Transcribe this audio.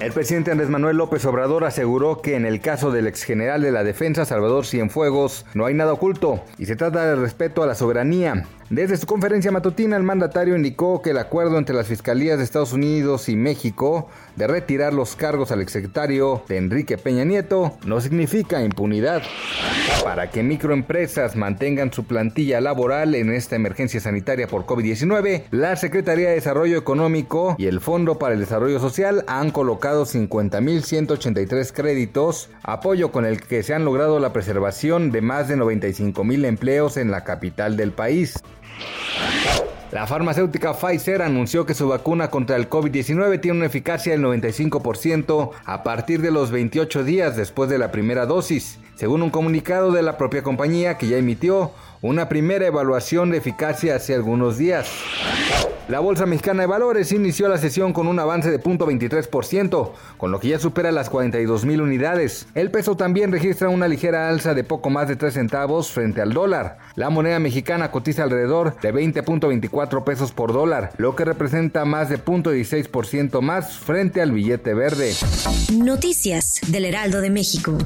El presidente Andrés Manuel López Obrador aseguró que en el caso del ex general de la defensa Salvador Cienfuegos no hay nada oculto y se trata de respeto a la soberanía. Desde su conferencia matutina, el mandatario indicó que el acuerdo entre las fiscalías de Estados Unidos y México de retirar los cargos al exsecretario de Enrique Peña Nieto no significa impunidad. Para que microempresas mantengan su plantilla laboral en esta emergencia sanitaria por COVID-19, la Secretaría de Desarrollo Económico y el Fondo para el Desarrollo Social han colocado 50.183 créditos, apoyo con el que se han logrado la preservación de más de 95.000 empleos en la capital del país. La farmacéutica Pfizer anunció que su vacuna contra el COVID-19 tiene una eficacia del 95% a partir de los 28 días después de la primera dosis, según un comunicado de la propia compañía que ya emitió una primera evaluación de eficacia hace algunos días. La Bolsa Mexicana de Valores inició la sesión con un avance de 0.23%, con lo que ya supera las 42 mil unidades. El peso también registra una ligera alza de poco más de 3 centavos frente al dólar. La moneda mexicana cotiza alrededor de 20.24 pesos por dólar, lo que representa más de 0.16% más frente al billete verde. Noticias del Heraldo de México.